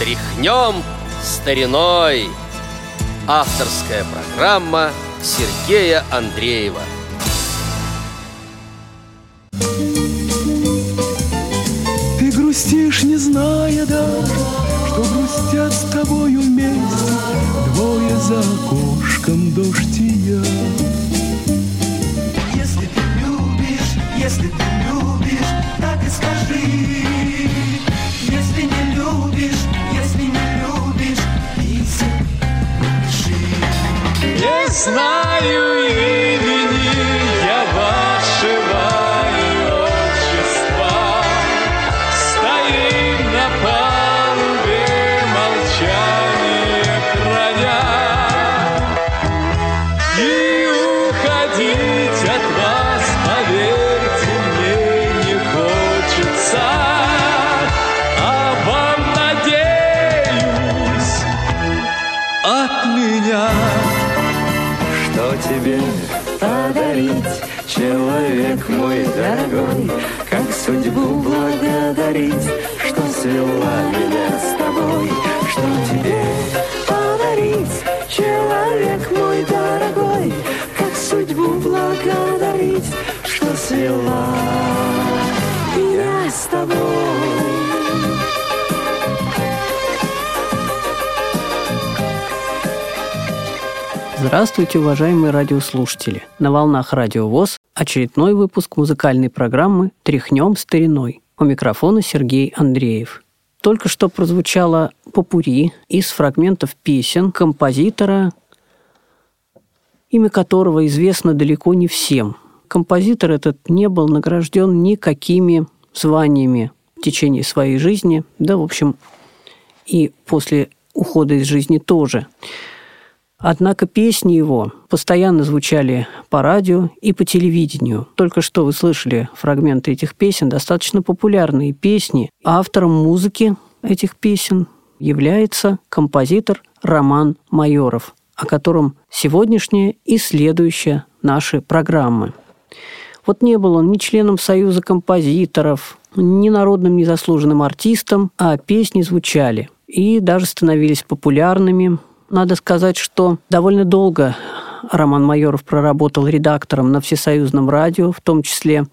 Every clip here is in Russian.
Тряхнем стариной Авторская программа Сергея Андреева Ты грустишь, не зная даже, что грустят с тобою вместе Двое за окошком дождь и я. Если ты любишь, если ты любишь, так и скажи. Судьбу благодарить, что свела меня с тобой. Здравствуйте, уважаемые радиослушатели! На волнах Радио ВОЗ очередной выпуск музыкальной программы «Тряхнем стариной». У микрофона Сергей Андреев. Только что прозвучало попури из фрагментов песен композитора, имя которого известно далеко не всем. Композитор этот не был награжден никакими званиями в течение своей жизни, да, в общем, и после ухода из жизни тоже. Однако песни его постоянно звучали по радио и по телевидению. Только что вы слышали фрагменты этих песен, достаточно популярные песни. Автором музыки этих песен является композитор Роман Майоров, о котором сегодняшняя и следующая наши программы. Вот не был он ни членом Союза композиторов, ни народным незаслуженным артистом, а песни звучали и даже становились популярными, надо сказать, что довольно долго Роман Майоров проработал редактором на Всесоюзном радио, в том числе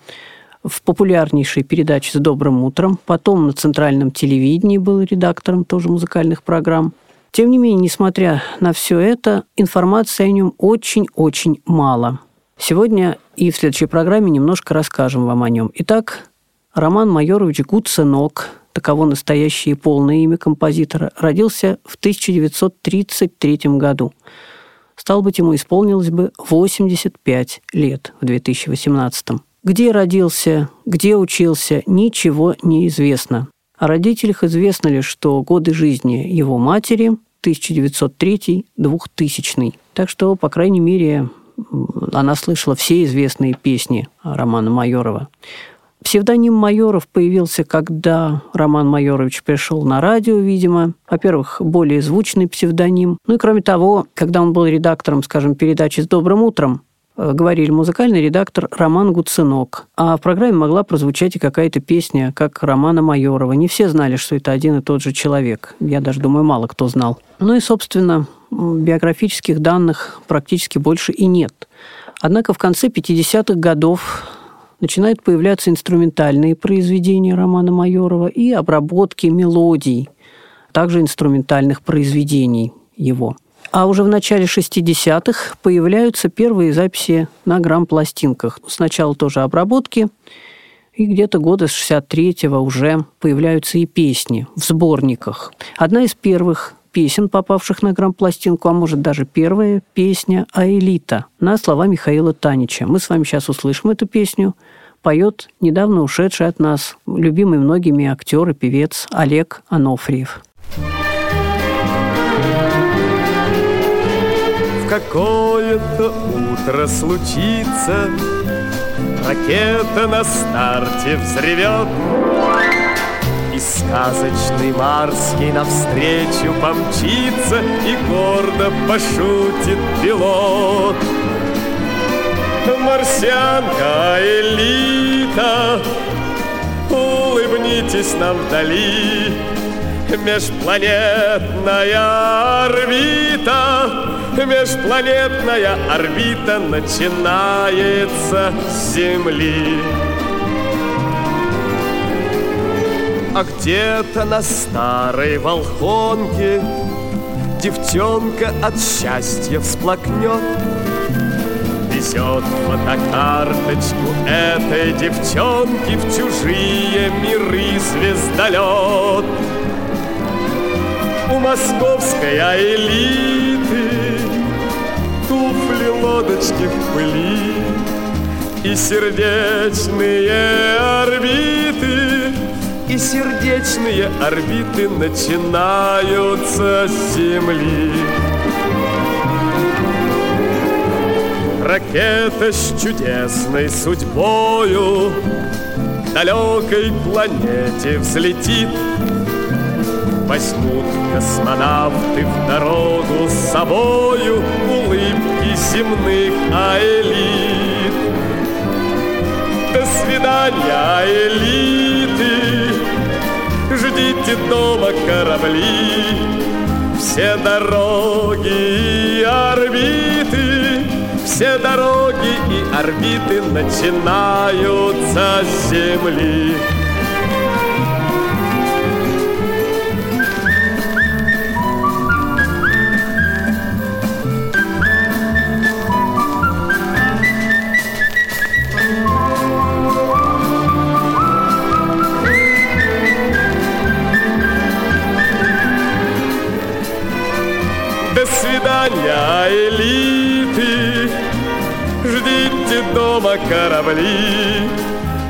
в популярнейшей передаче «С добрым утром», потом на Центральном телевидении был редактором тоже музыкальных программ. Тем не менее, несмотря на все это, информации о нем очень-очень мало. Сегодня и в следующей программе немножко расскажем вам о нем. Итак, Роман Майорович Гуценок, таково настоящее и полное имя композитора, родился в 1933 году. Стал быть, ему исполнилось бы 85 лет в 2018. Где родился, где учился, ничего не известно. О родителях известно лишь, что годы жизни его матери 1903-2000. Так что, по крайней мере, она слышала все известные песни Романа Майорова. Псевдоним Майоров появился, когда Роман Майорович пришел на радио, видимо. Во-первых, более звучный псевдоним. Ну и кроме того, когда он был редактором, скажем, передачи «С добрым утром», говорили музыкальный редактор Роман Гуцинок. А в программе могла прозвучать и какая-то песня, как Романа Майорова. Не все знали, что это один и тот же человек. Я даже думаю, мало кто знал. Ну и, собственно, биографических данных практически больше и нет. Однако в конце 50-х годов начинают появляться инструментальные произведения Романа Майорова и обработки мелодий, также инструментальных произведений его. А уже в начале 60-х появляются первые записи на грамм-пластинках. Сначала тоже обработки, и где-то года с 63-го уже появляются и песни в сборниках. Одна из первых песен, попавших на грамм-пластинку, а может даже первая песня «Аэлита» на слова Михаила Танича. Мы с вами сейчас услышим эту песню. Поет недавно ушедший от нас, любимый многими актер и певец Олег Анофриев. Какое-то утро случится, Ракета на старте взревет, И сказочный Марский навстречу помчится, И гордо пошутит пилот. Марсианка элита, улыбнитесь нам вдали, Межпланетная орбита, межпланетная орбита начинается с Земли. А где-то на старой волхонке Девчонка от счастья всплакнет Везет фотокарточку этой девчонки В чужие миры звездолет У московской элиты Туфли, лодочки в пыли И сердечные орбиты и сердечные орбиты начинаются с Земли. Ракета с чудесной судьбою далекой планете взлетит. Возьмут космонавты в дорогу с собою улыбки земных аэлит. До свидания, элиты! Ждите дома корабли, все дороги и орбиты, все дороги и орбиты начинаются с Земли. Корабли,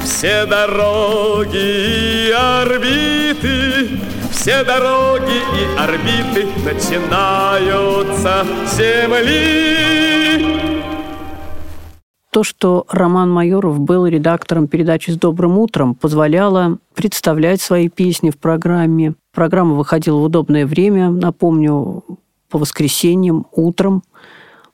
все дороги и орбиты, все дороги и орбиты начинаются с Земли. То, что Роман Майоров был редактором передачи «С добрым утром», позволяло представлять свои песни в программе. Программа выходила в удобное время, напомню, по воскресеньям утром.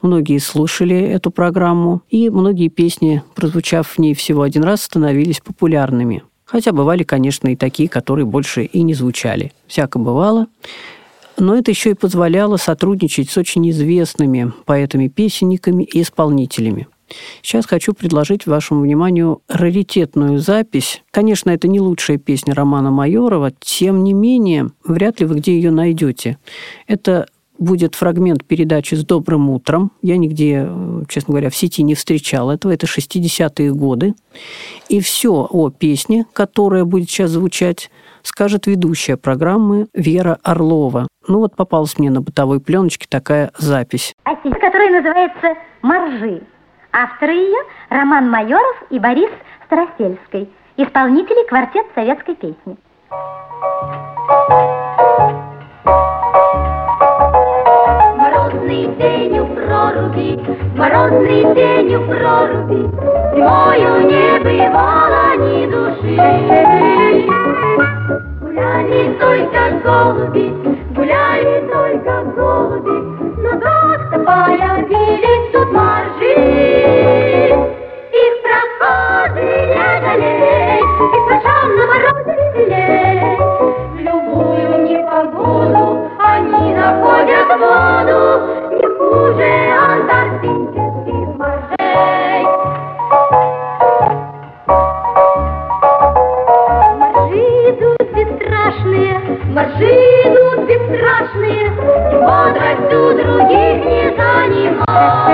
Многие слушали эту программу, и многие песни, прозвучав в ней всего один раз, становились популярными. Хотя бывали, конечно, и такие, которые больше и не звучали. Всяко бывало. Но это еще и позволяло сотрудничать с очень известными поэтами-песенниками и исполнителями. Сейчас хочу предложить вашему вниманию раритетную запись. Конечно, это не лучшая песня Романа Майорова, тем не менее, вряд ли вы где ее найдете. Это будет фрагмент передачи «С добрым утром». Я нигде, честно говоря, в сети не встречал этого. Это 60-е годы. И все о песне, которая будет сейчас звучать, скажет ведущая программы Вера Орлова. Ну вот попалась мне на бытовой пленочке такая запись. которая называется «Моржи». Авторы ее – Роман Майоров и Борис Старосельский. Исполнители – квартет советской песни. Морозный проруби, морозный день у проруби, Зимою не бывало ни души. Гуляли только голуби, гуляли только голуби, моржи идут бесстрашные, и бодростью других не занимают.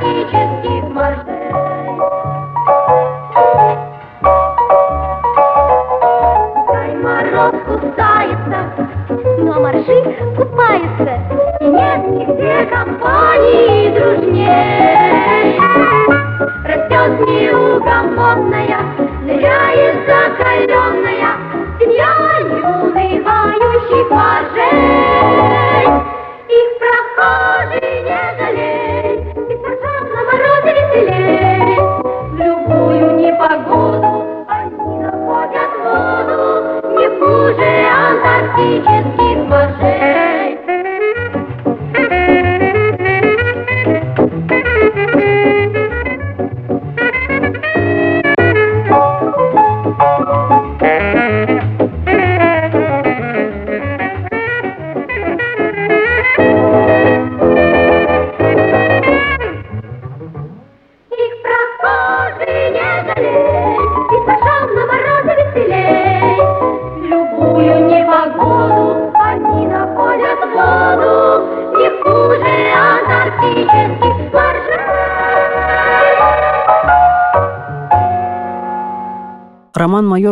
sausages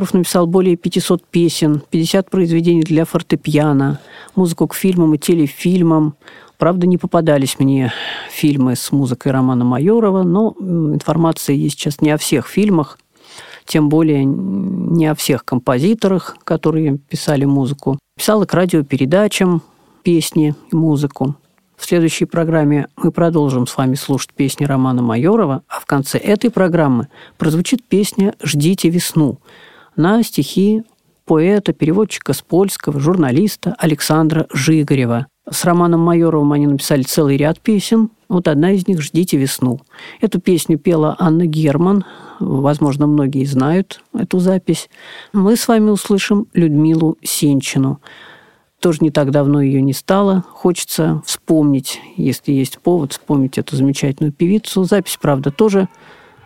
Майоров написал более 500 песен, 50 произведений для фортепиано, музыку к фильмам и телефильмам. Правда, не попадались мне фильмы с музыкой Романа Майорова, но информация есть сейчас не о всех фильмах, тем более не о всех композиторах, которые писали музыку. Писал и к радиопередачам песни и музыку. В следующей программе мы продолжим с вами слушать песни Романа Майорова, а в конце этой программы прозвучит песня «Ждите весну» на стихи поэта, переводчика с польского, журналиста Александра Жигарева. С Романом Майоровым они написали целый ряд песен. Вот одна из них «Ждите весну». Эту песню пела Анна Герман. Возможно, многие знают эту запись. Мы с вами услышим Людмилу Сенчину. Тоже не так давно ее не стало. Хочется вспомнить, если есть повод, вспомнить эту замечательную певицу. Запись, правда, тоже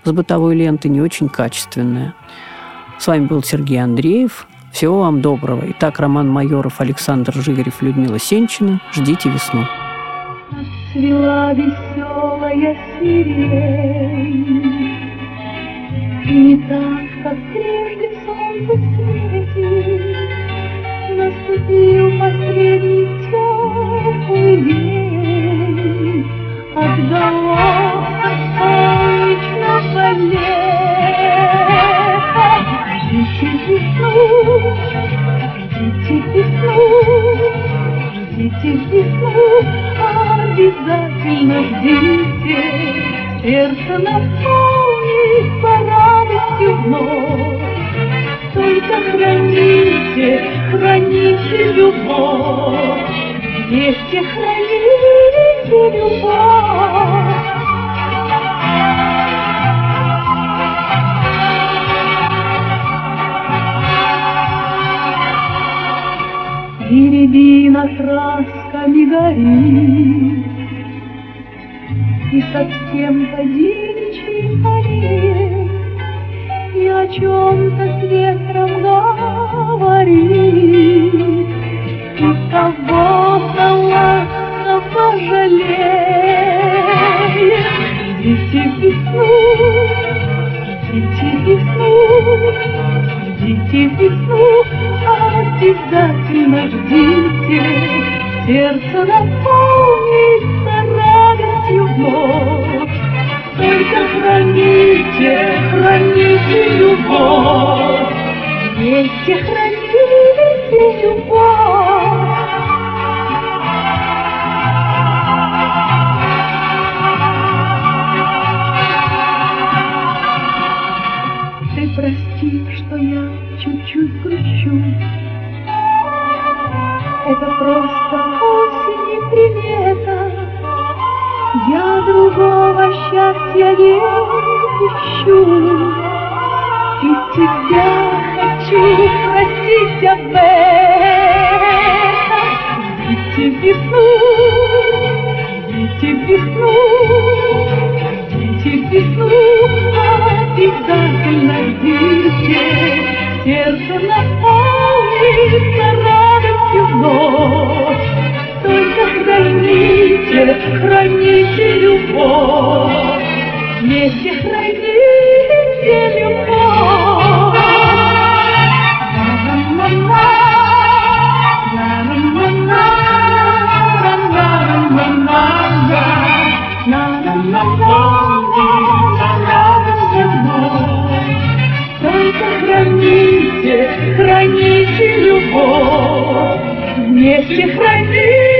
с бытовой ленты, не очень качественная. С вами был Сергей Андреев. Всего вам доброго. Итак, Роман Майоров, Александр Жигарев, Людмила Сенчина. Ждите весну. Цвела веселая сирень, не так, как прежде солнце светит, Наступил последний теплый день, Отдалось от солнечного лета. Ждите весну, ждите весну, ждите весну, обязательно ждите. Сердце наполнится радостью вновь. Только храните, храните любовь, Вместе храните любовь. И рябина красками горит, И совсем по-девичьи горит, И о чем-то с ветром говорит, И кого-то ласково жалеет. Ждите весну, ждите весну, ждите весну, обязательно ждите. Сердце наполнится радостью вновь. Только храните, храните любовь. Вместе храните любовь. Ты прости, что я чуть-чуть грущу. Счастья не ищу. И тебя хочу просить об этом. На-на-на-на, радостью вновь. Только храните, храните любовь, вместе храните